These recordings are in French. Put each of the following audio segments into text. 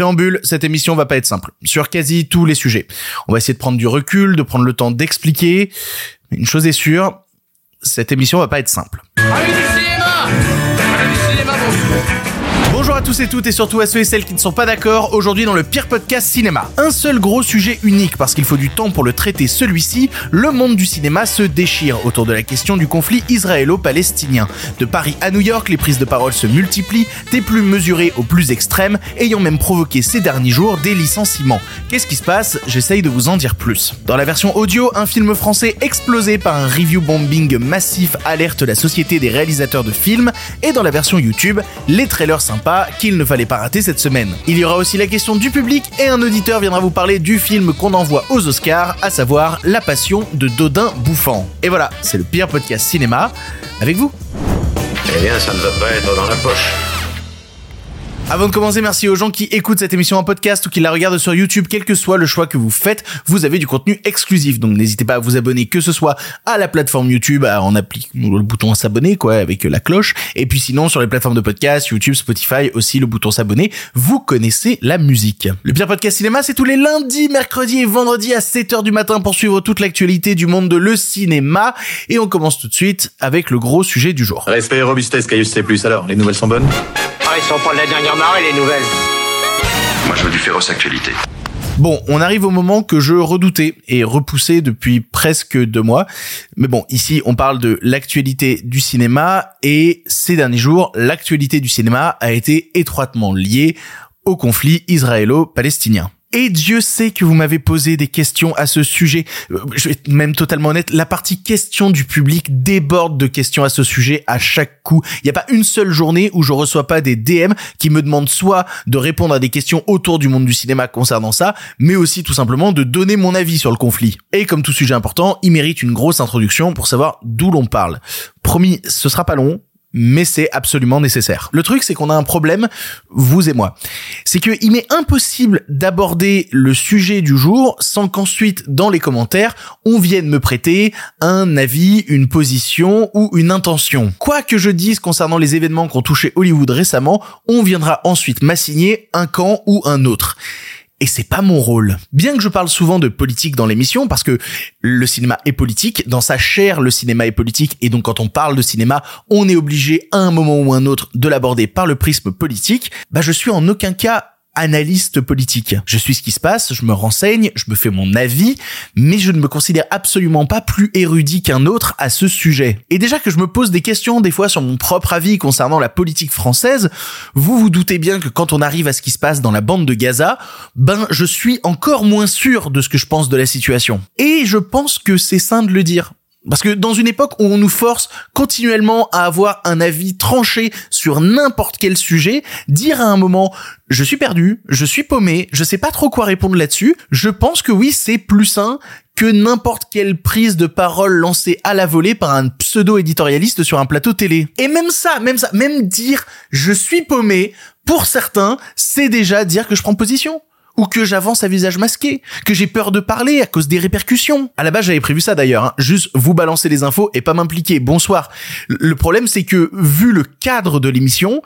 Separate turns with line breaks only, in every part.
Préambule, cette émission va pas être simple, sur quasi tous les sujets. On va essayer de prendre du recul, de prendre le temps d'expliquer. Une chose est sûre, cette émission va pas être simple. À tous et toutes et surtout à ceux et celles qui ne sont pas d'accord aujourd'hui dans le pire podcast cinéma. Un seul gros sujet unique parce qu'il faut du temps pour le traiter celui-ci, le monde du cinéma se déchire autour de la question du conflit israélo-palestinien. De Paris à New York, les prises de parole se multiplient, des plus mesurées aux plus extrêmes, ayant même provoqué ces derniers jours des licenciements. Qu'est-ce qui se passe? J'essaye de vous en dire plus. Dans la version audio, un film français explosé par un review bombing massif alerte la société des réalisateurs de films, et dans la version YouTube, les trailers sympas qu'il ne fallait pas rater cette semaine. Il y aura aussi la question du public et un auditeur viendra vous parler du film qu'on envoie aux Oscars, à savoir La Passion de Dodin Bouffant. Et voilà, c'est le pire podcast cinéma avec vous.
Eh bien, ça ne va pas être dans la poche.
Avant de commencer, merci aux gens qui écoutent cette émission en podcast ou qui la regardent sur YouTube, quel que soit le choix que vous faites, vous avez du contenu exclusif. Donc n'hésitez pas à vous abonner, que ce soit à la plateforme YouTube, en appliquant le bouton s'abonner, quoi, avec la cloche. Et puis sinon, sur les plateformes de podcast, YouTube, Spotify, aussi le bouton s'abonner. Vous connaissez la musique. Le pire podcast cinéma, c'est tous les lundis, mercredis et vendredis à 7h du matin pour suivre toute l'actualité du monde de le cinéma. Et on commence tout de suite avec le gros sujet du jour.
Respect et robustesse, Caius C+. Alors, les nouvelles sont bonnes?
Ah, ils sont pas de la dernière les nouvelles.
Moi, je veux du féroce actualité.
Bon, on arrive au moment que je redoutais et repoussais depuis presque deux mois. Mais bon, ici, on parle de l'actualité du cinéma et ces derniers jours, l'actualité du cinéma a été étroitement liée au conflit israélo-palestinien. Et Dieu sait que vous m'avez posé des questions à ce sujet. Euh, je vais être même totalement honnête, la partie questions du public déborde de questions à ce sujet à chaque coup. Il n'y a pas une seule journée où je reçois pas des DM qui me demandent soit de répondre à des questions autour du monde du cinéma concernant ça, mais aussi tout simplement de donner mon avis sur le conflit. Et comme tout sujet important, il mérite une grosse introduction pour savoir d'où l'on parle. Promis, ce sera pas long, mais c'est absolument nécessaire. Le truc, c'est qu'on a un problème, vous et moi. C'est qu'il m'est impossible d'aborder le sujet du jour sans qu'ensuite, dans les commentaires, on vienne me prêter un avis, une position ou une intention. Quoi que je dise concernant les événements qui ont touché Hollywood récemment, on viendra ensuite m'assigner un camp ou un autre et c'est pas mon rôle. Bien que je parle souvent de politique dans l'émission, parce que le cinéma est politique, dans sa chair le cinéma est politique, et donc quand on parle de cinéma, on est obligé à un moment ou un autre de l'aborder par le prisme politique, bah je suis en aucun cas analyste politique. Je suis ce qui se passe, je me renseigne, je me fais mon avis, mais je ne me considère absolument pas plus érudit qu'un autre à ce sujet. Et déjà que je me pose des questions des fois sur mon propre avis concernant la politique française, vous vous doutez bien que quand on arrive à ce qui se passe dans la bande de Gaza, ben je suis encore moins sûr de ce que je pense de la situation. Et je pense que c'est sain de le dire. Parce que dans une époque où on nous force continuellement à avoir un avis tranché sur n'importe quel sujet, dire à un moment je suis perdu, je suis paumé, je sais pas trop quoi répondre là-dessus, je pense que oui, c'est plus sain que n'importe quelle prise de parole lancée à la volée par un pseudo-éditorialiste sur un plateau télé. Et même ça, même ça, même dire je suis paumé, pour certains, c'est déjà dire que je prends position ou que j'avance à visage masqué, que j'ai peur de parler à cause des répercussions. À la base, j'avais prévu ça d'ailleurs, hein. juste vous balancer les infos et pas m'impliquer. Bonsoir. Le problème, c'est que vu le cadre de l'émission,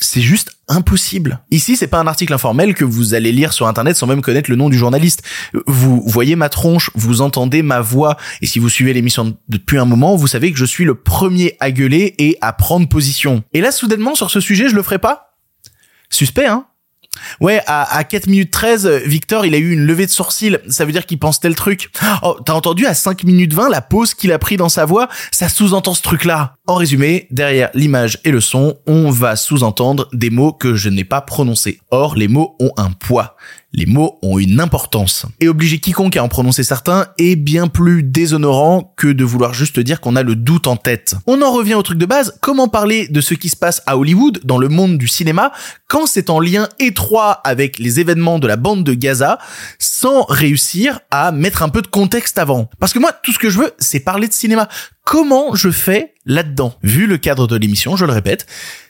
c'est juste impossible. Ici, c'est pas un article informel que vous allez lire sur internet sans même connaître le nom du journaliste. Vous voyez ma tronche, vous entendez ma voix, et si vous suivez l'émission depuis un moment, vous savez que je suis le premier à gueuler et à prendre position. Et là, soudainement, sur ce sujet, je le ferai pas Suspect, hein Ouais, à, à 4 minutes 13, Victor, il a eu une levée de sourcil. Ça veut dire qu'il pense tel truc. Oh, t'as entendu à 5 minutes 20 la pause qu'il a pris dans sa voix? Ça sous-entend ce truc-là. En résumé, derrière l'image et le son, on va sous-entendre des mots que je n'ai pas prononcés. Or, les mots ont un poids. Les mots ont une importance. Et obliger quiconque à en prononcer certains est bien plus déshonorant que de vouloir juste dire qu'on a le doute en tête. On en revient au truc de base, comment parler de ce qui se passe à Hollywood, dans le monde du cinéma, quand c'est en lien étroit avec les événements de la bande de Gaza, sans réussir à mettre un peu de contexte avant. Parce que moi, tout ce que je veux, c'est parler de cinéma. Comment je fais là-dedans? Vu le cadre de l'émission, je le répète,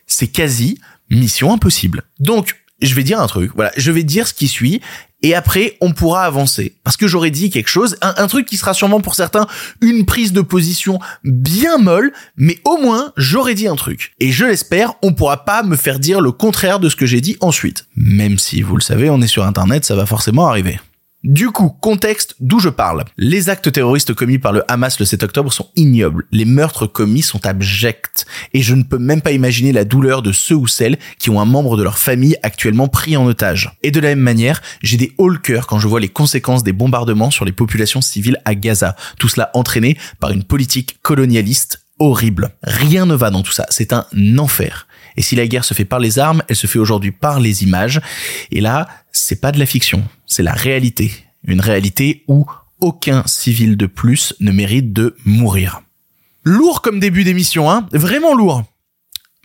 c'est quasi mission impossible. Donc, je vais dire un truc, voilà, je vais dire ce qui suit, et après on pourra avancer. Parce que j'aurais dit quelque chose, un, truc qui sera sûrement pour certains une prise de position bien molle, mais au moins j'aurais dit un truc. Et je l'espère, on pourra pas me faire dire le contraire de ce que j'ai dit ensuite. Même si, vous le savez, on est sur internet, ça va forcément arriver. Du coup, contexte d'où je parle. Les actes terroristes commis par le Hamas le 7 octobre sont ignobles. Les meurtres commis sont abjects. Et je ne peux même pas imaginer la douleur de ceux ou celles qui ont un membre de leur famille actuellement pris en otage. Et de la même manière, j'ai des hauts le cœur quand je vois les conséquences des bombardements sur les populations civiles à Gaza. Tout cela entraîné par une politique colonialiste horrible. Rien ne va dans tout ça. C'est un enfer. Et si la guerre se fait par les armes, elle se fait aujourd'hui par les images. Et là, c'est pas de la fiction, c'est la réalité. Une réalité où aucun civil de plus ne mérite de mourir. Lourd comme début d'émission, hein Vraiment lourd.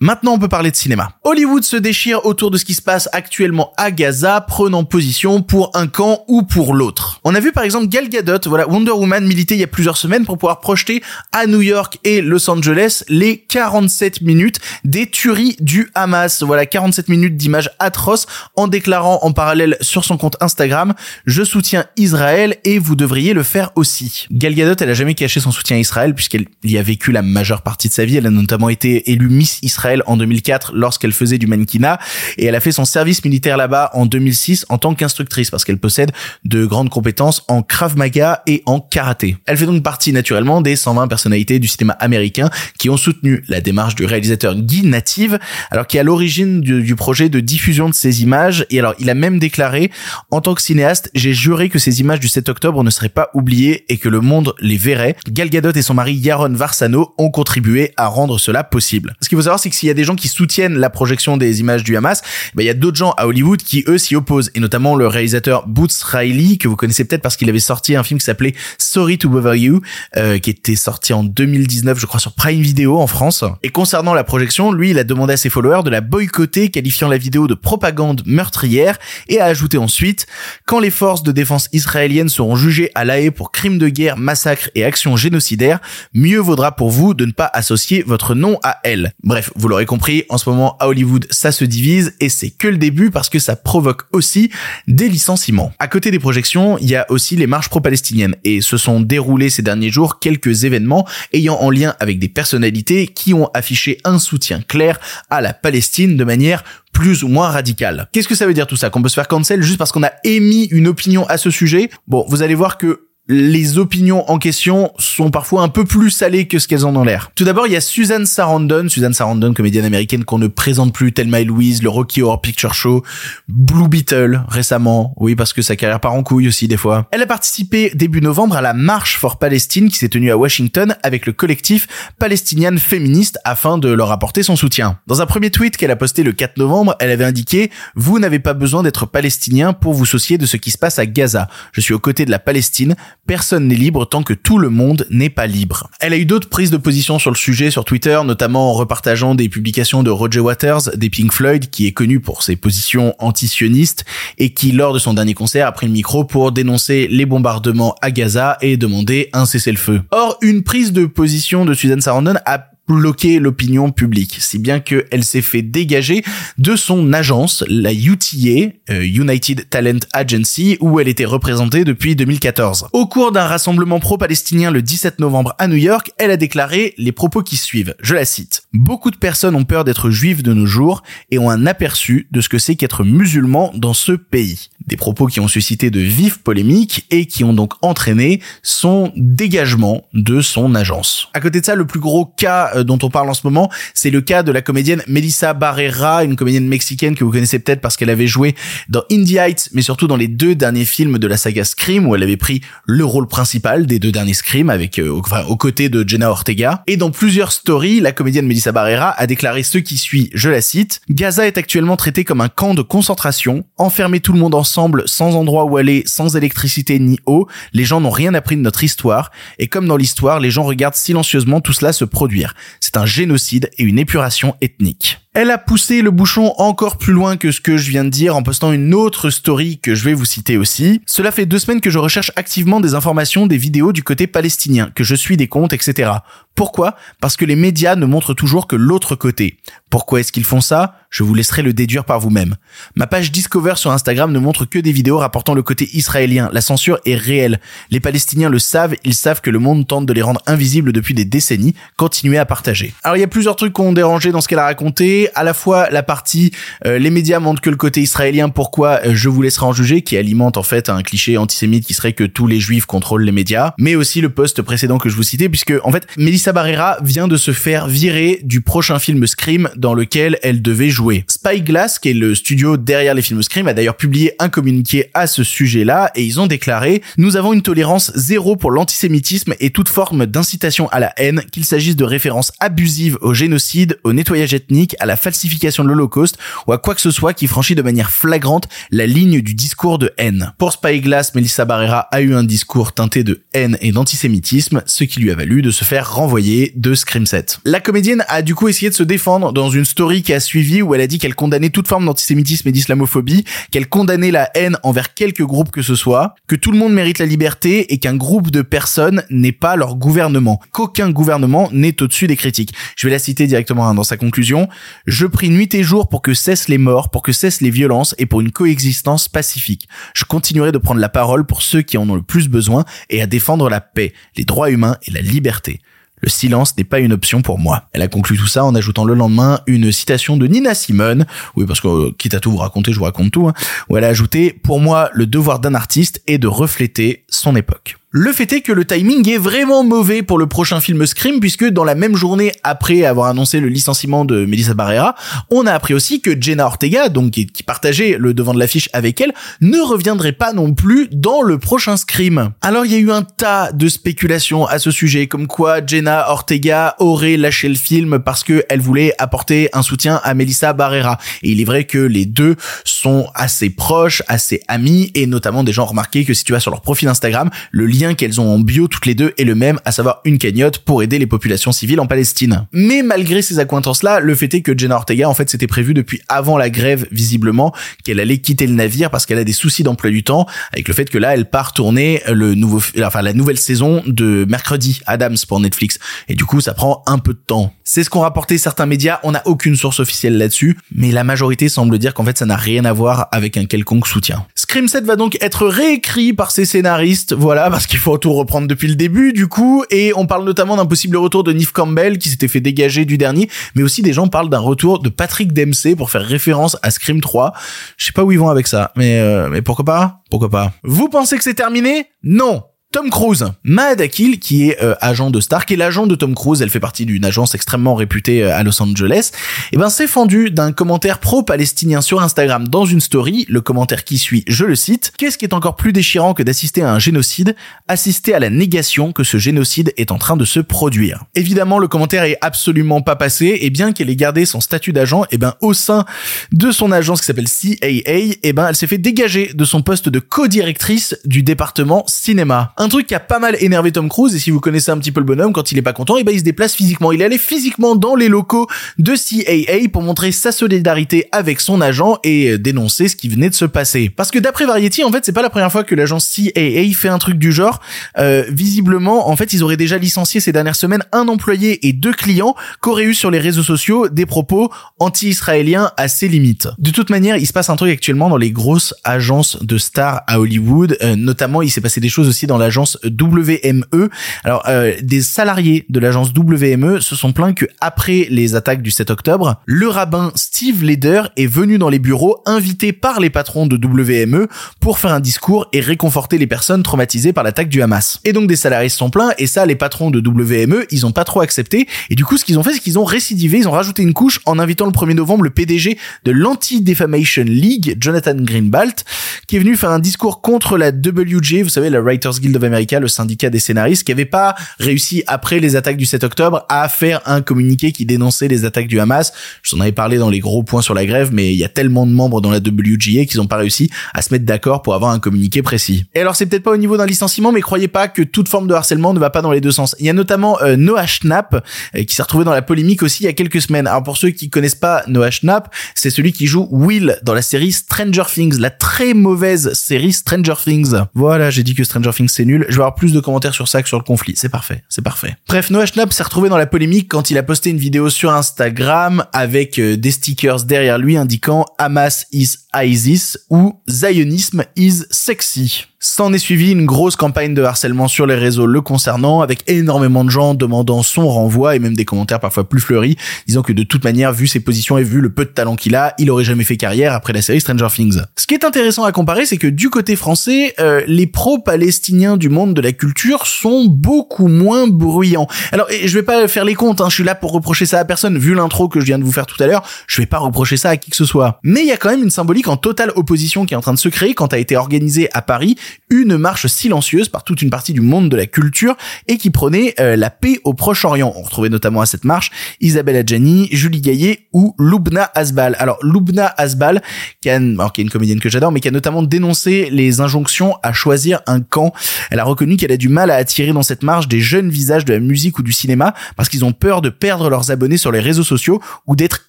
Maintenant, on peut parler de cinéma. Hollywood se déchire autour de ce qui se passe actuellement à Gaza, prenant position pour un camp ou pour l'autre. On a vu par exemple Gal Gadot, voilà, Wonder Woman militer il y a plusieurs semaines pour pouvoir projeter à New York et Los Angeles les 47 minutes des tueries du Hamas. Voilà, 47 minutes d'images atroces en déclarant en parallèle sur son compte Instagram, je soutiens Israël et vous devriez le faire aussi. Gal Gadot, elle a jamais caché son soutien à Israël puisqu'elle y a vécu la majeure partie de sa vie. Elle a notamment été élue Miss Israël en 2004 lorsqu'elle faisait du mannequinat et elle a fait son service militaire là-bas en 2006 en tant qu'instructrice parce qu'elle possède de grandes compétences en Krav Maga et en karaté. Elle fait donc partie naturellement des 120 personnalités du cinéma américain qui ont soutenu la démarche du réalisateur Guy Native alors qui est à l'origine du, du projet de diffusion de ces images et alors il a même déclaré en tant que cinéaste j'ai juré que ces images du 7 octobre ne seraient pas oubliées et que le monde les verrait. Gal Gadot et son mari Yaron Varsano ont contribué à rendre cela possible. Ce qu'il faut savoir c'est que s'il y a des gens qui soutiennent la projection des images du Hamas, bah, il y a d'autres gens à Hollywood qui eux s'y opposent, et notamment le réalisateur Boots Riley que vous connaissez peut-être parce qu'il avait sorti un film qui s'appelait Sorry to Bother You, euh, qui était sorti en 2019, je crois, sur Prime Video en France. Et concernant la projection, lui, il a demandé à ses followers de la boycotter, qualifiant la vidéo de propagande meurtrière, et a ajouté ensuite quand les forces de défense israéliennes seront jugées à La Haye pour crimes de guerre, massacres et actions génocidaires, mieux vaudra pour vous de ne pas associer votre nom à elles. Bref, vous l'aurez compris, en ce moment à Hollywood, ça se divise et c'est que le début parce que ça provoque aussi des licenciements. À côté des projections, il y a aussi les marches pro-palestiniennes et se sont déroulés ces derniers jours quelques événements ayant en lien avec des personnalités qui ont affiché un soutien clair à la Palestine de manière plus ou moins radicale. Qu'est-ce que ça veut dire tout ça? Qu'on peut se faire cancel juste parce qu'on a émis une opinion à ce sujet? Bon, vous allez voir que les opinions en question sont parfois un peu plus salées que ce qu'elles ont l'air. Tout d'abord, il y a Susan Sarandon, Susan Sarandon, comédienne américaine qu'on ne présente plus, Thelma et Louise, le Rocky Horror Picture Show, Blue Beetle récemment, oui parce que sa carrière part en couille aussi des fois. Elle a participé début novembre à la Marche for Palestine qui s'est tenue à Washington avec le collectif palestinien féministe afin de leur apporter son soutien. Dans un premier tweet qu'elle a posté le 4 novembre, elle avait indiqué « Vous n'avez pas besoin d'être palestinien pour vous soucier de ce qui se passe à Gaza. Je suis aux côtés de la Palestine, personne n'est libre tant que tout le monde n'est pas libre. Elle a eu d'autres prises de position sur le sujet sur Twitter, notamment en repartageant des publications de Roger Waters, des Pink Floyd, qui est connu pour ses positions anti-sionistes et qui, lors de son dernier concert, a pris le micro pour dénoncer les bombardements à Gaza et demander un cessez-le-feu. Or, une prise de position de Susan Sarandon a bloquer l'opinion publique, si bien qu'elle s'est fait dégager de son agence, la UTA, euh, United Talent Agency, où elle était représentée depuis 2014. Au cours d'un rassemblement pro-palestinien le 17 novembre à New York, elle a déclaré les propos qui suivent. Je la cite. Beaucoup de personnes ont peur d'être juives de nos jours et ont un aperçu de ce que c'est qu'être musulman dans ce pays. Des propos qui ont suscité de vives polémiques et qui ont donc entraîné son dégagement de son agence. À côté de ça, le plus gros cas euh, dont on parle en ce moment, c'est le cas de la comédienne Melissa Barrera, une comédienne mexicaine que vous connaissez peut-être parce qu'elle avait joué dans Indie Heights, mais surtout dans les deux derniers films de la saga Scream où elle avait pris le rôle principal des deux derniers Scream avec, euh, enfin, aux côtés de Jenna Ortega. Et dans plusieurs stories, la comédienne Melissa Barrera a déclaré ce qui suit, je la cite, Gaza est actuellement traité comme un camp de concentration, enfermer tout le monde ensemble sans endroit où aller, sans électricité ni eau, les gens n'ont rien appris de notre histoire, et comme dans l'histoire, les gens regardent silencieusement tout cela se produire. C'est un génocide et une épuration ethnique. Elle a poussé le bouchon encore plus loin que ce que je viens de dire en postant une autre story que je vais vous citer aussi. Cela fait deux semaines que je recherche activement des informations, des vidéos du côté palestinien, que je suis des comptes, etc. Pourquoi? Parce que les médias ne montrent toujours que l'autre côté. Pourquoi est-ce qu'ils font ça? Je vous laisserai le déduire par vous-même. Ma page Discover sur Instagram ne montre que des vidéos rapportant le côté israélien. La censure est réelle. Les Palestiniens le savent, ils savent que le monde tente de les rendre invisibles depuis des décennies. Continuez à partager. Alors il y a plusieurs trucs qu'on dérangé dans ce qu'elle a raconté. À la fois la partie euh, les médias montrent que le côté israélien, pourquoi euh, je vous laisserai en juger, qui alimente en fait un cliché antisémite qui serait que tous les juifs contrôlent les médias, mais aussi le post précédent que je vous citais, puisque en fait Melissa Barrera vient de se faire virer du prochain film Scream dans lequel elle devait jouer. Spyglass, qui est le studio derrière les films Scream, a d'ailleurs publié un communiqué à ce sujet-là et ils ont déclaré Nous avons une tolérance zéro pour l'antisémitisme et toute forme d'incitation à la haine, qu'il s'agisse de références abusives au génocide, au nettoyage ethnique, à la falsification de l'Holocauste ou à quoi que ce soit qui franchit de manière flagrante la ligne du discours de haine. Pour Spyglass, Melissa Barrera a eu un discours teinté de haine et d'antisémitisme, ce qui lui a valu de se faire renvoyer de Scream 7. La comédienne a du coup essayé de se défendre dans une story qui a suivi où elle a dit qu'elle condamnait toute forme d'antisémitisme et d'islamophobie, qu'elle condamnait la haine envers quelque groupe que ce soit, que tout le monde mérite la liberté et qu'un groupe de personnes n'est pas leur gouvernement, qu'aucun gouvernement n'est au-dessus des critiques. Je vais la citer directement hein, dans sa conclusion. Je prie nuit et jour pour que cessent les morts, pour que cessent les violences et pour une coexistence pacifique. Je continuerai de prendre la parole pour ceux qui en ont le plus besoin et à défendre la paix, les droits humains et la liberté. Le silence n'est pas une option pour moi. Elle a conclu tout ça en ajoutant le lendemain une citation de Nina Simone. Oui, parce que euh, quitte à tout vous raconter, je vous raconte tout. Hein, où elle a ajouté, pour moi, le devoir d'un artiste est de refléter son époque. Le fait est que le timing est vraiment mauvais pour le prochain film Scream puisque dans la même journée après avoir annoncé le licenciement de Melissa Barrera, on a appris aussi que Jenna Ortega, donc qui, partageait le devant de l'affiche avec elle, ne reviendrait pas non plus dans le prochain Scream. Alors il y a eu un tas de spéculations à ce sujet, comme quoi Jenna Ortega aurait lâché le film parce que elle voulait apporter un soutien à Melissa Barrera. Et il est vrai que les deux sont assez proches, assez amis, et notamment des gens ont remarqué que si tu vas sur leur profil Instagram, le lien qu'elles ont en bio toutes les deux est le même, à savoir une cagnotte pour aider les populations civiles en Palestine. Mais malgré ces accointances-là, le fait est que Jenna Ortega, en fait, c'était prévu depuis avant la grève, visiblement, qu'elle allait quitter le navire parce qu'elle a des soucis d'emploi du temps, avec le fait que là, elle part tourner le nouveau, enfin, la nouvelle saison de Mercredi Adams pour Netflix. Et du coup, ça prend un peu de temps. C'est ce qu'ont rapporté certains médias, on n'a aucune source officielle là-dessus, mais la majorité semble dire qu'en fait, ça n'a rien à voir avec un quelconque soutien. Scream 7 va donc être réécrit par ses scénaristes, voilà, parce qu'il faut tout reprendre depuis le début, du coup, et on parle notamment d'un possible retour de Neve Campbell, qui s'était fait dégager du dernier, mais aussi des gens parlent d'un retour de Patrick Dempsey pour faire référence à Scream 3. Je sais pas où ils vont avec ça, mais, euh, mais pourquoi pas? Pourquoi pas? Vous pensez que c'est terminé? Non! Tom Cruise. Maad Akil, qui est euh, agent de Star, qui est l'agent de Tom Cruise, elle fait partie d'une agence extrêmement réputée euh, à Los Angeles, et eh ben s'est fendu d'un commentaire pro-palestinien sur Instagram dans une story, le commentaire qui suit, je le cite, qu'est-ce qui est encore plus déchirant que d'assister à un génocide, assister à la négation que ce génocide est en train de se produire? Évidemment, le commentaire est absolument pas passé, et bien qu'elle ait gardé son statut d'agent, et eh ben au sein de son agence qui s'appelle CAA, et eh ben elle s'est fait dégager de son poste de co-directrice du département cinéma un truc qui a pas mal énervé Tom Cruise, et si vous connaissez un petit peu le bonhomme, quand il est pas content, et eh ben il se déplace physiquement. Il est allé physiquement dans les locaux de CAA pour montrer sa solidarité avec son agent et euh, dénoncer ce qui venait de se passer. Parce que d'après Variety, en fait, c'est pas la première fois que l'agence CAA fait un truc du genre. Euh, visiblement, en fait, ils auraient déjà licencié ces dernières semaines un employé et deux clients qu'auraient eu sur les réseaux sociaux des propos anti-israéliens à ses limites. De toute manière, il se passe un truc actuellement dans les grosses agences de stars à Hollywood. Euh, notamment, il s'est passé des choses aussi dans la l'agence WME. Alors, euh, des salariés de l'agence WME se sont plaints que après les attaques du 7 octobre, le rabbin Steve Leder est venu dans les bureaux invité par les patrons de WME pour faire un discours et réconforter les personnes traumatisées par l'attaque du Hamas. Et donc des salariés se sont plaints et ça les patrons de WME, ils ont pas trop accepté et du coup ce qu'ils ont fait c'est qu'ils ont récidivé, ils ont rajouté une couche en invitant le 1er novembre le PDG de l'Anti-Defamation League, Jonathan Greenbalt, qui est venu faire un discours contre la WG, vous savez, la Writers Guild of America, le syndicat des scénaristes, qui avait pas réussi après les attaques du 7 octobre à faire un communiqué qui dénonçait les attaques du Hamas. Je vous en avais parlé dans les gros points sur la grève, mais il y a tellement de membres dans la WGA qu'ils ont pas réussi à se mettre d'accord pour avoir un communiqué précis. Et alors c'est peut-être pas au niveau d'un licenciement, mais croyez pas que toute forme de harcèlement ne va pas dans les deux sens. Il y a notamment euh, Noah Schnapp euh, qui s'est retrouvé dans la polémique aussi il y a quelques semaines. Alors pour ceux qui connaissent pas Noah Schnapp, c'est celui qui joue Will dans la série Stranger Things, la très mauvaise série Stranger Things. Voilà, j'ai dit que Stranger Things c'est nul. Je vais avoir plus de commentaires sur ça que sur le conflit. C'est parfait, c'est parfait. Bref, Noah Schnapp s'est retrouvé dans la polémique quand il a posté une vidéo sur Instagram avec euh, des stickers derrière lui indiquant Hamas is ISIS ou Zionisme is sexy. S'en est suivi une grosse campagne de harcèlement sur les réseaux le concernant, avec énormément de gens demandant son renvoi et même des commentaires parfois plus fleuris, disant que de toute manière, vu ses positions et vu le peu de talent qu'il a, il aurait jamais fait carrière après la série Stranger Things. Ce qui est intéressant à comparer, c'est que du côté français, euh, les pro-palestiniens du monde de la culture sont beaucoup moins bruyants. Alors, je vais pas faire les comptes, hein, je suis là pour reprocher ça à personne, vu l'intro que je viens de vous faire tout à l'heure, je vais pas reprocher ça à qui que ce soit. Mais il y a quand même une symbolique en totale opposition qui est en train de se créer quand a été organisée à Paris une marche silencieuse par toute une partie du monde de la culture et qui prenait euh, la paix au Proche-Orient. On retrouvait notamment à cette marche Isabelle Adjani, Julie Gaillet ou Loubna Asbal. Alors Loubna Asbal, qui, a, alors, qui est une comédienne que j'adore, mais qui a notamment dénoncé les injonctions à choisir un camp. Elle a reconnu qu'elle a du mal à attirer dans cette marche des jeunes visages de la musique ou du cinéma parce qu'ils ont peur de perdre leurs abonnés sur les réseaux sociaux ou d'être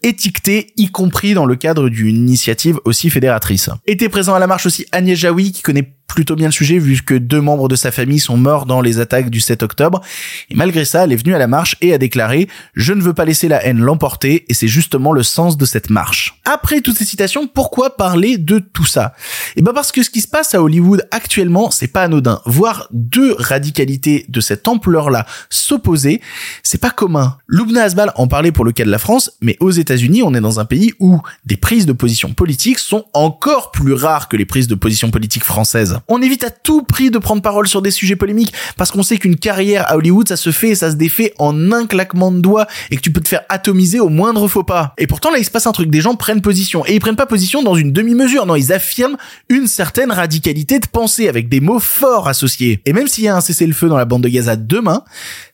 étiquetés, y compris dans le cadre d'une initiative aussi fédératrice. Était présent à la marche aussi Agnès Jaoui, qui connaît plutôt bien le sujet vu que deux membres de sa famille sont morts dans les attaques du 7 octobre. Et malgré ça, elle est venue à la marche et a déclaré « Je ne veux pas laisser la haine l'emporter et c'est justement le sens de cette marche ». Après toutes ces citations, pourquoi parler de tout ça? Eh ben parce que ce qui se passe à Hollywood actuellement, c'est pas anodin. Voir deux radicalités de cette ampleur-là s'opposer, c'est pas commun. Loubna Asbal en parlait pour le cas de la France, mais aux États-Unis, on est dans un pays où des prises de position politiques sont encore plus rares que les prises de position politiques françaises. On évite à tout prix de prendre parole sur des sujets polémiques parce qu'on sait qu'une carrière à Hollywood, ça se fait et ça se défait en un claquement de doigts et que tu peux te faire atomiser au moindre faux pas. Et pourtant là, il se passe un truc, des gens prennent position et ils prennent pas position dans une demi-mesure, non, ils affirment une certaine radicalité de pensée avec des mots forts associés. Et même s'il y a un cessez-le-feu dans la bande de Gaza demain,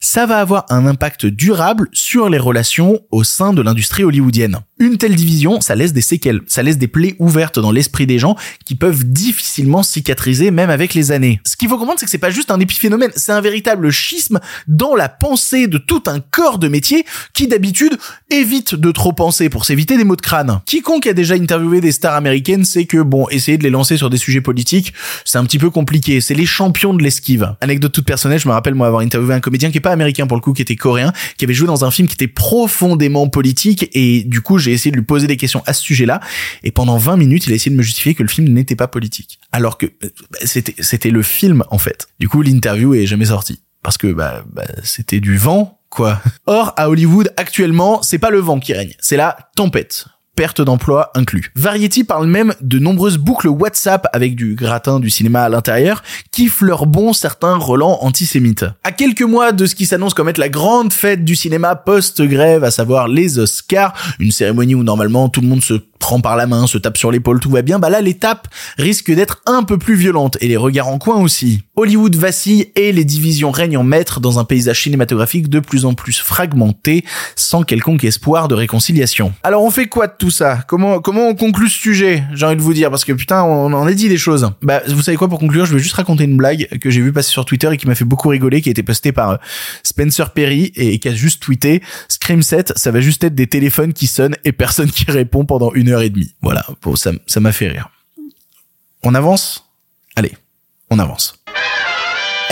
ça va avoir un impact durable sur les relations au sein de l'industrie hollywoodienne. Une telle division, ça laisse des séquelles, ça laisse des plaies ouvertes dans l'esprit des gens qui peuvent difficilement cicatriser même avec les années. Ce qu'il faut comprendre, c'est que c'est pas juste un épiphénomène, c'est un véritable schisme dans la pensée de tout un corps de métier qui d'habitude évite de trop penser pour s'éviter des maux de crâne. Quiconque a déjà interviewé des stars américaines sait que bon, essayer de les lancer sur des sujets politiques, c'est un petit peu compliqué, c'est les champions de l'esquive. Anecdote toute personnelle, je me rappelle moi avoir interviewé un comédien qui est pas américain pour le coup, qui était coréen, qui avait joué dans un film qui était profondément politique et du coup j'ai j'ai essayé de lui poser des questions à ce sujet-là, et pendant 20 minutes, il a essayé de me justifier que le film n'était pas politique. Alors que euh, c'était, c'était le film, en fait. Du coup, l'interview est jamais sortie. Parce que, bah, bah c'était du vent, quoi. Or, à Hollywood, actuellement, c'est pas le vent qui règne, c'est la tempête perte d'emploi inclus. Variety parle même de nombreuses boucles WhatsApp avec du gratin du cinéma à l'intérieur qui fleurent bon certains relents antisémites. À quelques mois de ce qui s'annonce comme être la grande fête du cinéma post-grève, à savoir les Oscars, une cérémonie où normalement tout le monde se prend par la main, se tape sur l'épaule, tout va bien, bah là l'étape risque d'être un peu plus violente et les regards en coin aussi. Hollywood vacille et les divisions règnent en maître dans un paysage cinématographique de plus en plus fragmenté, sans quelconque espoir de réconciliation. Alors on fait quoi de tout ça? Comment comment on conclut ce sujet J'ai envie de vous dire? Parce que putain on en a dit des choses. Bah vous savez quoi? Pour conclure Je vais juste raconter une blague que j'ai vu passer sur Twitter et qui m'a fait beaucoup rigoler, qui a été postée par euh, Spencer Perry et qui a juste tweeté Scream 7, ça va juste être des téléphones qui sonnent et personne qui répond pendant une heure et demie. Voilà, bon, ça, ça m'a fait rire. On avance? Allez, on avance.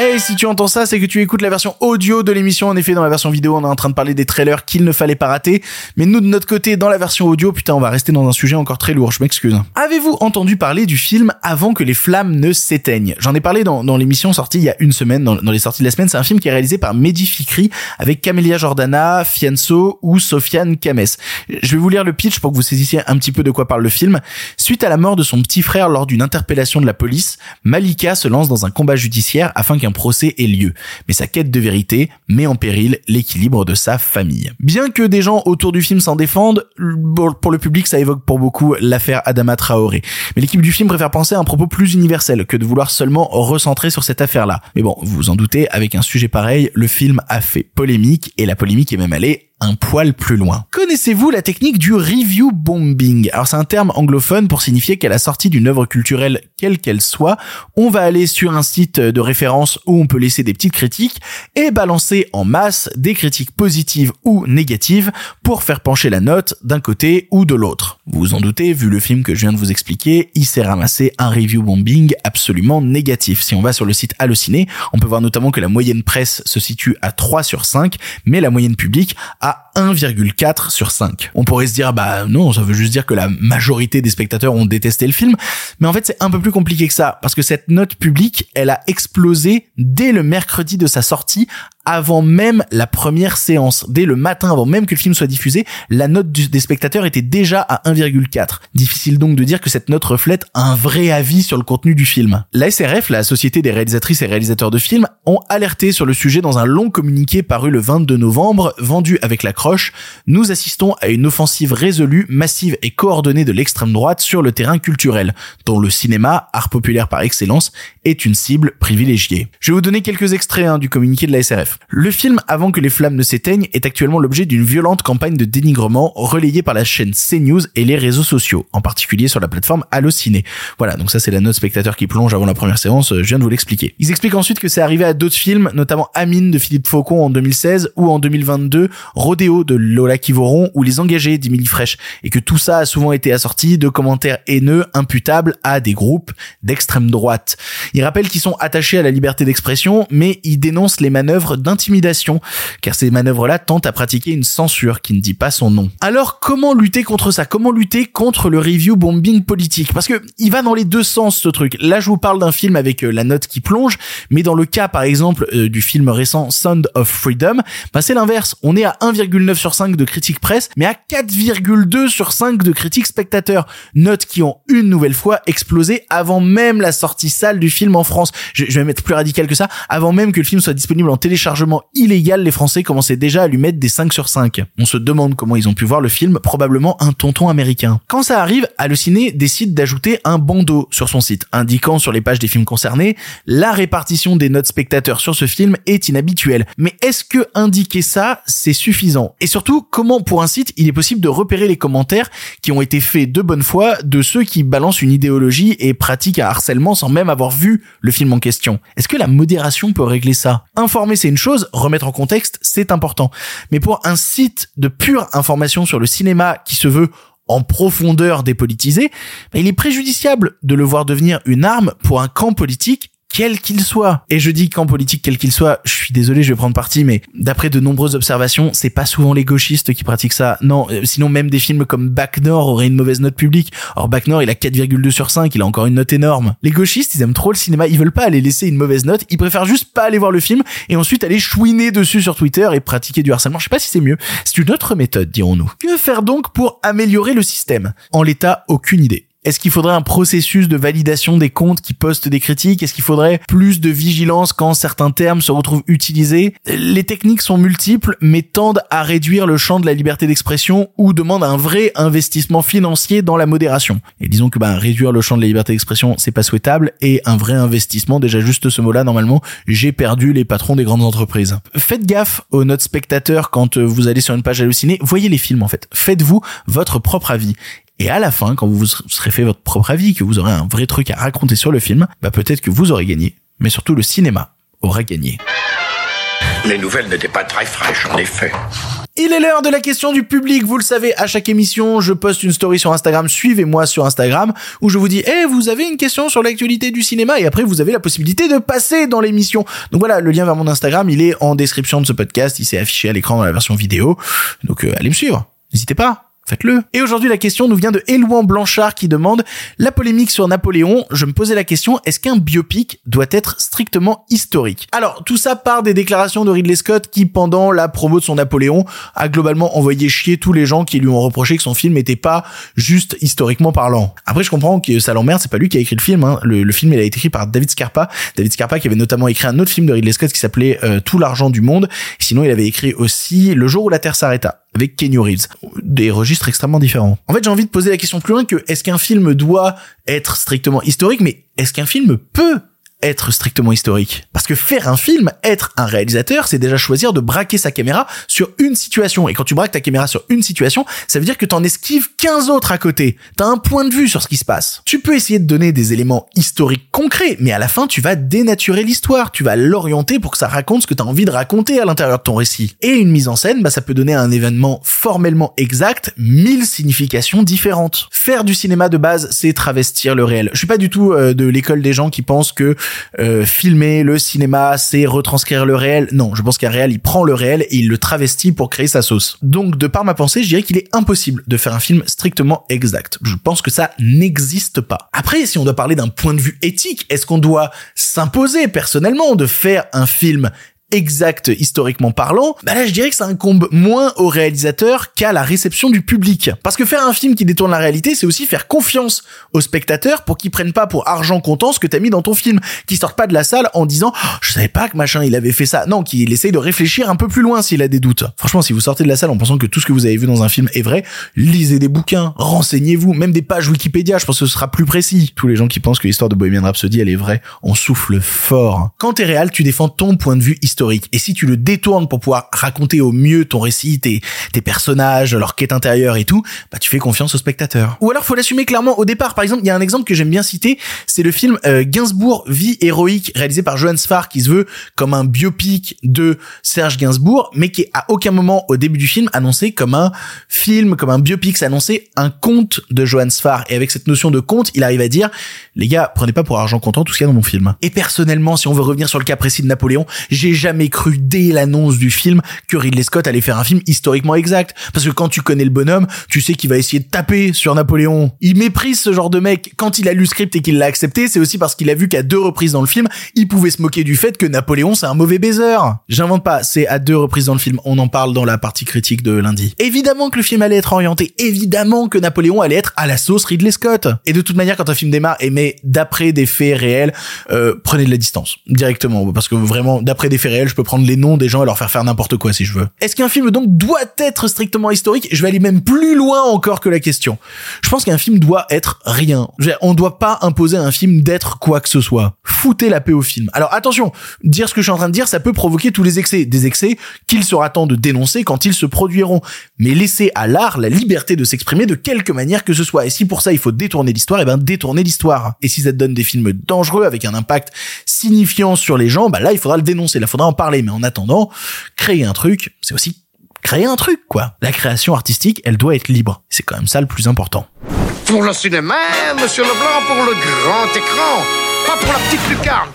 Et si tu entends ça, c'est que tu écoutes la version audio de l'émission. En effet, dans la version vidéo, on est en train de parler des trailers qu'il ne fallait pas rater. Mais nous, de notre côté, dans la version audio, putain, on va rester dans un sujet encore très lourd. Je m'excuse. Avez-vous entendu parler du film Avant que les flammes ne s'éteignent? J'en ai parlé dans, l'émission sortie il y a une semaine, dans, dans les sorties de la semaine. C'est un film qui est réalisé par Mehdi Fikri avec Camélia Jordana, Fianso ou Sofiane Kames. Je vais vous lire le pitch pour que vous saisissiez un petit peu de quoi parle le film. Suite à la mort de son petit frère lors d'une interpellation de la police, Malika se lance dans un combat judiciaire afin qu'un procès ait lieu, mais sa quête de vérité met en péril l'équilibre de sa famille. Bien que des gens autour du film s'en défendent, pour le public ça évoque pour beaucoup l'affaire Adama Traoré. Mais l'équipe du film préfère penser à un propos plus universel que de vouloir seulement recentrer sur cette affaire-là. Mais bon, vous vous en doutez, avec un sujet pareil, le film a fait polémique et la polémique est même allée un poil plus loin. Connaissez-vous la technique du review bombing? Alors c'est un terme anglophone pour signifier qu'à la sortie d'une œuvre culturelle quelle qu'elle soit, on va aller sur un site de référence où on peut laisser des petites critiques et balancer en masse des critiques positives ou négatives pour faire pencher la note d'un côté ou de l'autre. Vous vous en doutez, vu le film que je viens de vous expliquer, il s'est ramassé un review bombing absolument négatif. Si on va sur le site Allociné, on peut voir notamment que la moyenne presse se situe à 3 sur 5, mais la moyenne publique あ、1,4 sur 5. On pourrait se dire, bah non, ça veut juste dire que la majorité des spectateurs ont détesté le film, mais en fait c'est un peu plus compliqué que ça, parce que cette note publique, elle a explosé dès le mercredi de sa sortie avant même la première séance, dès le matin, avant même que le film soit diffusé, la note des spectateurs était déjà à 1,4. Difficile donc de dire que cette note reflète un vrai avis sur le contenu du film. La SRF, la Société des réalisatrices et réalisateurs de films, ont alerté sur le sujet dans un long communiqué paru le 22 novembre, vendu avec la Nous assistons à une offensive résolue, massive et coordonnée de l'extrême droite sur le terrain culturel, dont le cinéma, art populaire par excellence, est une cible privilégiée. Je vais vous donner quelques extraits hein, du communiqué de la SRF. Le film Avant que les flammes ne s'éteignent est actuellement l'objet d'une violente campagne de dénigrement relayée par la chaîne CNews et les réseaux sociaux, en particulier sur la plateforme Allociné. Voilà, donc ça c'est la note spectateur qui plonge avant la première séance, je viens de vous l'expliquer. Ils expliquent ensuite que c'est arrivé à d'autres films, notamment Amine de Philippe Faucon en 2016 ou en 2022 Rodéo de Lola Kivoron ou Les Engagés d'Emily Fresh et que tout ça a souvent été assorti de commentaires haineux imputables à des groupes d'extrême droite. Ils rappellent qu'ils sont attachés à la liberté d'expression mais ils dénoncent les manœuvres intimidation, car ces manœuvres-là tentent à pratiquer une censure qui ne dit pas son nom. Alors comment lutter contre ça? Comment lutter contre le review bombing politique? Parce que il va dans les deux sens ce truc. Là je vous parle d'un film avec euh, la note qui plonge, mais dans le cas par exemple euh, du film récent Sound of Freedom, bah c'est l'inverse. On est à 1,9 sur 5 de critiques presse, mais à 4,2 sur 5 de critiques spectateurs. Notes qui ont une nouvelle fois explosé avant même la sortie salle du film en France. Je, je vais mettre plus radical que ça, avant même que le film soit disponible en téléchargement illégal, les Français commençaient déjà à lui mettre des 5 sur 5. On se demande comment ils ont pu voir le film, probablement un tonton américain. Quand ça arrive, Allociné décide d'ajouter un bandeau sur son site, indiquant sur les pages des films concernés, la répartition des notes spectateurs sur ce film est inhabituelle. Mais est-ce que indiquer ça, c'est suffisant? Et surtout, comment pour un site, il est possible de repérer les commentaires qui ont été faits de bonne foi de ceux qui balancent une idéologie et pratiquent un harcèlement sans même avoir vu le film en question Est-ce que la modération peut régler ça? Informer, c'est une chose, remettre en contexte, c'est important. Mais pour un site de pure information sur le cinéma qui se veut en profondeur dépolitisé, bah, il est préjudiciable de le voir devenir une arme pour un camp politique quel qu'il soit. Et je dis qu'en politique, quel qu'il soit, je suis désolé, je vais prendre parti, mais d'après de nombreuses observations, c'est pas souvent les gauchistes qui pratiquent ça. Non, euh, sinon même des films comme Back Nord auraient une mauvaise note publique. Or Back Nord, il a 4,2 sur 5, il a encore une note énorme. Les gauchistes, ils aiment trop le cinéma, ils veulent pas aller laisser une mauvaise note, ils préfèrent juste pas aller voir le film et ensuite aller chouiner dessus sur Twitter et pratiquer du harcèlement. Je sais pas si c'est mieux. C'est une autre méthode, dirons-nous. Que faire donc pour améliorer le système? En l'état, aucune idée. Est-ce qu'il faudrait un processus de validation des comptes qui postent des critiques? Est-ce qu'il faudrait plus de vigilance quand certains termes se retrouvent utilisés? Les techniques sont multiples, mais tendent à réduire le champ de la liberté d'expression ou demandent un vrai investissement financier dans la modération. Et disons que bah, réduire le champ de la liberté d'expression, c'est pas souhaitable, et un vrai investissement, déjà juste ce mot-là, normalement, j'ai perdu les patrons des grandes entreprises. Faites gaffe aux notes spectateurs quand vous allez sur une page hallucinée, voyez les films en fait. Faites-vous votre propre avis. Et à la fin, quand vous vous serez fait votre propre avis, que vous aurez un vrai truc à raconter sur le film, bah peut-être que vous aurez gagné. Mais surtout le cinéma aura gagné.
Les nouvelles n'étaient pas très fraîches, en effet.
Il est l'heure de la question du public. Vous le savez, à chaque émission, je poste une story sur Instagram. Suivez-moi sur Instagram où je vous dis, eh, vous avez une question sur l'actualité du cinéma et après vous avez la possibilité de passer dans l'émission. Donc voilà, le lien vers mon Instagram, il est en description de ce podcast. Il s'est affiché à l'écran dans la version vidéo. Donc euh, allez me suivre. N'hésitez pas. Faites-le. Et aujourd'hui, la question nous vient de Élouan Blanchard qui demande la polémique sur Napoléon. Je me posais la question, est-ce qu'un biopic doit être strictement historique? Alors, tout ça part des déclarations de Ridley Scott qui, pendant la promo de son Napoléon, a globalement envoyé chier tous les gens qui lui ont reproché que son film n'était pas juste historiquement parlant. Après, je comprends que ça l'emmerde, c'est pas lui qui a écrit le film. Hein. Le, film, il a été écrit par David Scarpa. David Scarpa qui avait notamment écrit un autre film de Ridley Scott qui s'appelait euh, Tout l'argent du monde. Sinon, il avait écrit aussi Le jour où la Terre s'arrêta avec Kenny Reeves. Des registres extrêmement différents. En fait, j'ai envie de poser la question plus loin que est-ce qu'un film doit être strictement historique, mais est-ce qu'un film peut être strictement historique. Parce que faire un film, être un réalisateur, c'est déjà choisir de braquer sa caméra sur une situation. Et quand tu braques ta caméra sur une situation, ça veut dire que t'en esquives 15 autres à côté. T'as un point de vue sur ce qui se passe. Tu peux essayer de donner des éléments historiques concrets, mais à la fin, tu vas dénaturer l'histoire. Tu vas l'orienter pour que ça raconte ce que t'as envie de raconter à l'intérieur de ton récit. Et une mise en scène, bah, ça peut donner à un événement formellement exact mille significations différentes. Faire du cinéma de base, c'est travestir le réel. Je suis pas du tout euh, de l'école des gens qui pensent que euh, filmer le cinéma, c'est retranscrire le réel. Non, je pense qu'un réel, il prend le réel et il le travestit pour créer sa sauce. Donc, de par ma pensée, je dirais qu'il est impossible de faire un film strictement exact. Je pense que ça n'existe pas. Après, si on doit parler d'un point de vue éthique, est-ce qu'on doit s'imposer personnellement de faire un film exact historiquement parlant, bah là je dirais que ça incombe moins au réalisateur qu'à la réception du public. Parce que faire un film qui détourne la réalité, c'est aussi faire confiance aux spectateurs pour qu'ils prennent pas pour argent comptant ce que t'as mis dans ton film, qu'ils sortent pas de la salle en disant oh, je savais pas que machin il avait fait ça. Non, qu'il essaye de réfléchir un peu plus loin s'il a des doutes. Franchement, si vous sortez de la salle en pensant que tout ce que vous avez vu dans un film est vrai, lisez des bouquins, renseignez-vous, même des pages Wikipédia, je pense que ce sera plus précis. Tous les gens qui pensent que l'histoire de Bohemian Rhapsody elle est vraie, on souffle fort. Quand t'es réel, tu défends ton point de vue historique et si tu le détournes pour pouvoir raconter au mieux ton récit, tes, tes personnages, leur quête intérieure et tout, bah tu fais confiance au spectateur. Ou alors faut l'assumer clairement au départ. Par exemple, il y a un exemple que j'aime bien citer, c'est le film euh, Gainsbourg Vie héroïque réalisé par Johan Sfar qui se veut comme un biopic de Serge Gainsbourg, mais qui est à aucun moment au début du film annoncé comme un film, comme un biopic, c'est annoncé un conte de Johan Sfar. Et avec cette notion de conte, il arrive à dire, les gars, prenez pas pour argent comptant tout ce qu'il y a dans mon film. Et personnellement, si on veut revenir sur le cas précis de Napoléon, j'ai jamais cru dès l'annonce du film que Ridley Scott allait faire un film historiquement exact. Parce que quand tu connais le bonhomme, tu sais qu'il va essayer de taper sur Napoléon. Il méprise ce genre de mec. Quand il a lu le script et qu'il l'a accepté, c'est aussi parce qu'il a vu qu'à deux reprises dans le film, il pouvait se moquer du fait que Napoléon c'est un mauvais baiser. J'invente pas, c'est à deux reprises dans le film. On en parle dans la partie critique de lundi. Évidemment que le film allait être orienté. Évidemment que Napoléon allait être à la sauce Ridley Scott. Et de toute manière, quand un film démarre et met d'après des faits réels, euh, prenez de la distance directement. Parce que vraiment, d'après des faits réels, je peux prendre les noms des gens et leur faire faire n'importe quoi si je veux. Est-ce qu'un film donc doit être strictement historique? Je vais aller même plus loin encore que la question. Je pense qu'un film doit être rien. On doit pas imposer à un film d'être quoi que ce soit. Foutez la paix au film. Alors attention, dire ce que je suis en train de dire, ça peut provoquer tous les excès. Des excès qu'il sera temps de dénoncer quand ils se produiront. Mais laissez à l'art la liberté de s'exprimer de quelque manière que ce soit. Et si pour ça il faut détourner l'histoire, et eh ben détourner l'histoire. Et si ça te donne des films dangereux avec un impact signifiant sur les gens, bah là il faudra le dénoncer, là il faudra en parler mais en attendant, créer un truc, c'est aussi créer un truc, quoi. La création artistique, elle doit être libre. C'est quand même ça le plus important.
Pour le cinéma, monsieur Leblanc, pour le grand écran, pas pour la petite lucarne.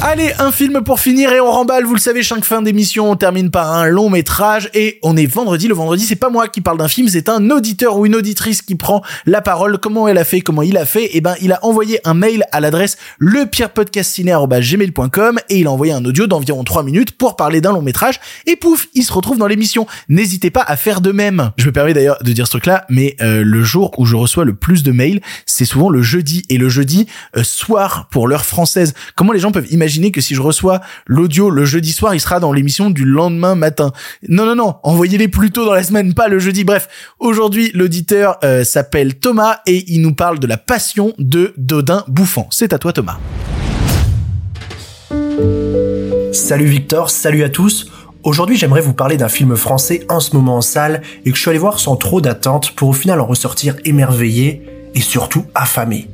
Allez, un film pour finir et on remballe. Vous le savez, chaque fin d'émission, on termine par un long métrage et on est vendredi. Le vendredi, c'est pas moi qui parle d'un film, c'est un auditeur ou une auditrice qui prend la parole. Comment elle a fait, comment il a fait? Eh ben, il a envoyé un mail à l'adresse lepierrepodcastciné.gmail.com et il a envoyé un audio d'environ 3 minutes pour parler d'un long métrage et pouf, il se retrouve dans l'émission. N'hésitez pas à faire de même. Je me permets d'ailleurs de dire ce truc-là, mais euh, le jour où je reçois le plus de mails, c'est souvent le jeudi et le jeudi euh, soir pour l'heure française. Comment les gens peuvent imaginer Imaginez que si je reçois l'audio le jeudi soir, il sera dans l'émission du lendemain matin. Non, non, non, envoyez-les plus tôt dans la semaine, pas le jeudi. Bref, aujourd'hui, l'auditeur euh, s'appelle Thomas et il nous parle de la passion de Dodin Bouffant. C'est à toi, Thomas.
Salut Victor, salut à tous. Aujourd'hui, j'aimerais vous parler d'un film français en ce moment en salle et que je suis allé voir sans trop d'attente pour au final en ressortir émerveillé et surtout affamé.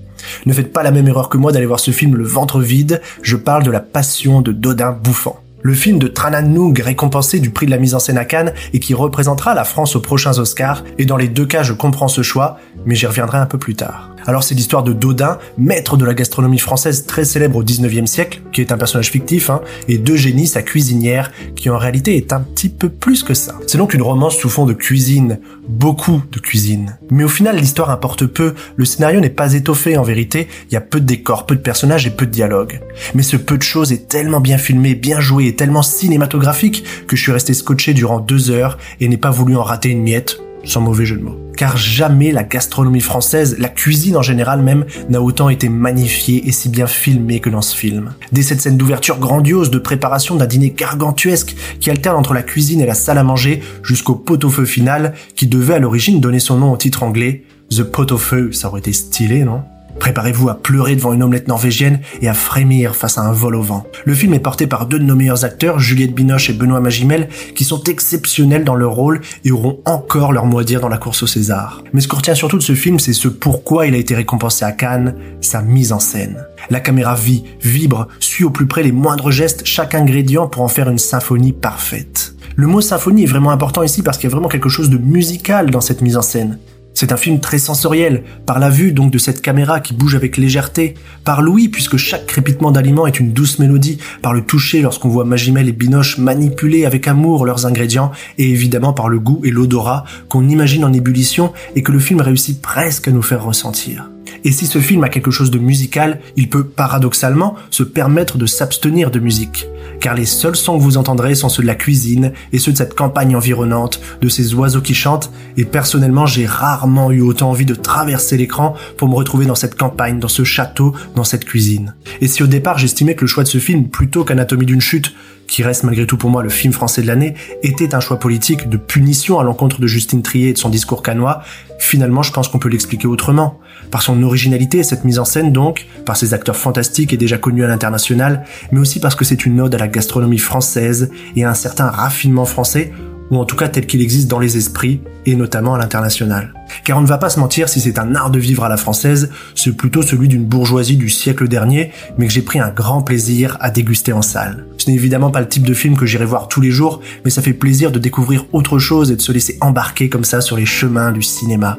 Ne faites pas la même erreur que moi d'aller voir ce film le ventre vide, je parle de la passion de Dodin bouffant. Le film de Tranan Noog, récompensé du prix de la mise en scène à Cannes et qui représentera la France aux prochains Oscars, et dans les deux cas je comprends ce choix, mais j'y reviendrai un peu plus tard. Alors c'est l'histoire de Dodin, maître de la gastronomie française très célèbre au 19e siècle, qui est un personnage fictif, hein, et d'Eugénie, sa cuisinière, qui en réalité est un petit peu plus que ça. C'est donc une romance sous fond de cuisine, beaucoup de cuisine. Mais au final, l'histoire importe peu, le scénario n'est pas étoffé en vérité, il y a peu de décors, peu de personnages et peu de dialogues. Mais ce peu de choses est tellement bien filmé, bien joué et tellement cinématographique que je suis resté scotché durant deux heures et n'ai pas voulu en rater une miette, sans mauvais jeu de mots. Car jamais la gastronomie française, la cuisine en général même, n'a autant été magnifiée et si bien filmée que dans ce film. Dès cette scène d'ouverture grandiose de préparation d'un dîner gargantuesque qui alterne entre la cuisine et la salle à manger jusqu'au pot-au-feu final qui devait à l'origine donner son nom au titre anglais, The Pot-au-feu, ça aurait été stylé, non? Préparez-vous à pleurer devant une omelette norvégienne et à frémir face à un vol au vent. Le film est porté par deux de nos meilleurs acteurs, Juliette Binoche et Benoît Magimel, qui sont exceptionnels dans leur rôle et auront encore leur mot à dans la course au César. Mais ce qu'on retient surtout de ce film, c'est ce pourquoi il a été récompensé à Cannes, sa mise en scène. La caméra vit, vibre, suit au plus près les moindres gestes, chaque ingrédient pour en faire une symphonie parfaite. Le mot symphonie est vraiment important ici parce qu'il y a vraiment quelque chose de musical dans cette mise en scène. C'est un film très sensoriel, par la vue donc de cette caméra qui bouge avec légèreté, par l'ouïe puisque chaque crépitement d'aliment est une douce mélodie, par le toucher lorsqu'on voit Magimel et Binoche manipuler avec amour leurs ingrédients, et évidemment par le goût et l'odorat qu'on imagine en ébullition et que le film réussit presque à nous faire ressentir. Et si ce film a quelque chose de musical, il peut paradoxalement se permettre de s'abstenir de musique. Car les seuls sons que vous entendrez sont ceux de la cuisine et ceux de cette campagne environnante, de ces oiseaux qui chantent, et personnellement j'ai rarement eu autant envie de traverser l'écran pour me retrouver dans cette campagne, dans ce château, dans cette cuisine. Et si au départ j'estimais que le choix de ce film, plutôt qu'Anatomie d'une chute, qui reste malgré tout pour moi le film français de l'année, était un choix politique de punition à l'encontre de Justine Trier et de son discours canois, finalement je pense qu'on peut l'expliquer autrement. Par son originalité et cette mise en scène donc, par ses acteurs fantastiques et déjà connus à l'international, mais aussi parce que c'est une ode à la gastronomie française et à un certain raffinement français ou en tout cas tel qu'il existe dans les esprits, et notamment à l'international. Car on ne va pas se mentir, si c'est un art de vivre à la française, c'est plutôt celui d'une bourgeoisie du siècle dernier, mais que j'ai pris un grand plaisir à déguster en salle. Ce n'est évidemment pas le type de film que j'irai voir tous les jours, mais ça fait plaisir de découvrir autre chose et de se laisser embarquer comme ça sur les chemins du cinéma.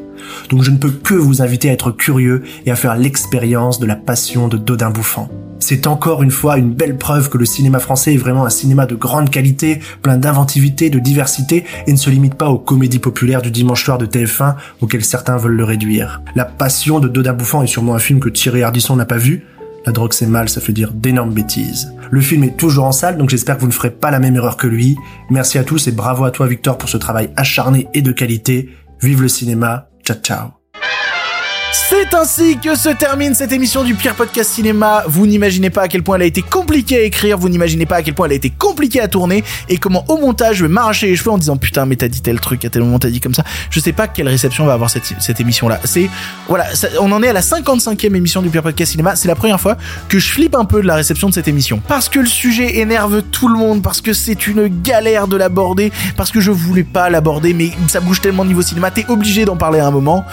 Donc je ne peux que vous inviter à être curieux et à faire l'expérience de la passion de Dodin Bouffant. C'est encore une fois une belle preuve que le cinéma français est vraiment un cinéma de grande qualité, plein d'inventivité, de diversité, et ne se limite pas aux comédies populaires du dimanche soir de TF1 auxquelles certains veulent le réduire. La passion de Dodin Bouffant est sûrement un film que Thierry Ardisson n'a pas vu. La drogue c'est mal, ça fait dire d'énormes bêtises. Le film est toujours en salle, donc j'espère que vous ne ferez pas la même erreur que lui. Merci à tous et bravo à toi Victor pour ce travail acharné et de qualité. Vive le cinéma, ciao ciao.
C'est ainsi que se termine cette émission du pire podcast cinéma. Vous n'imaginez pas à quel point elle a été compliquée à écrire, vous n'imaginez pas à quel point elle a été compliquée à tourner et comment au montage je vais m'arracher les cheveux en disant putain mais t'as dit tel truc, à tel moment t'as dit comme ça. Je sais pas quelle réception va avoir cette, cette émission là. C'est voilà, on en est à la 55e émission du pire podcast cinéma. C'est la première fois que je flippe un peu de la réception de cette émission parce que le sujet énerve tout le monde, parce que c'est une galère de l'aborder, parce que je voulais pas l'aborder mais ça bouge tellement niveau cinéma, t'es obligé d'en parler à un moment.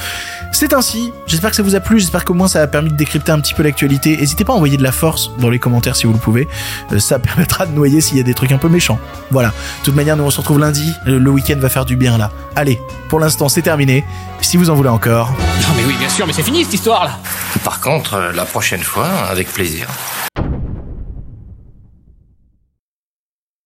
C'est ainsi. J'espère que ça vous a plu. J'espère qu'au moins ça a permis de décrypter un petit peu l'actualité. N'hésitez pas à envoyer de la force dans les commentaires si vous le pouvez. Euh, ça permettra de noyer s'il y a des trucs un peu méchants. Voilà. De toute manière, nous on se retrouve lundi. Euh, le week-end va faire du bien là. Allez, pour l'instant c'est terminé. Si vous en voulez encore.
Non mais oui, bien sûr, mais c'est fini cette histoire là.
Par contre, euh, la prochaine fois, avec plaisir.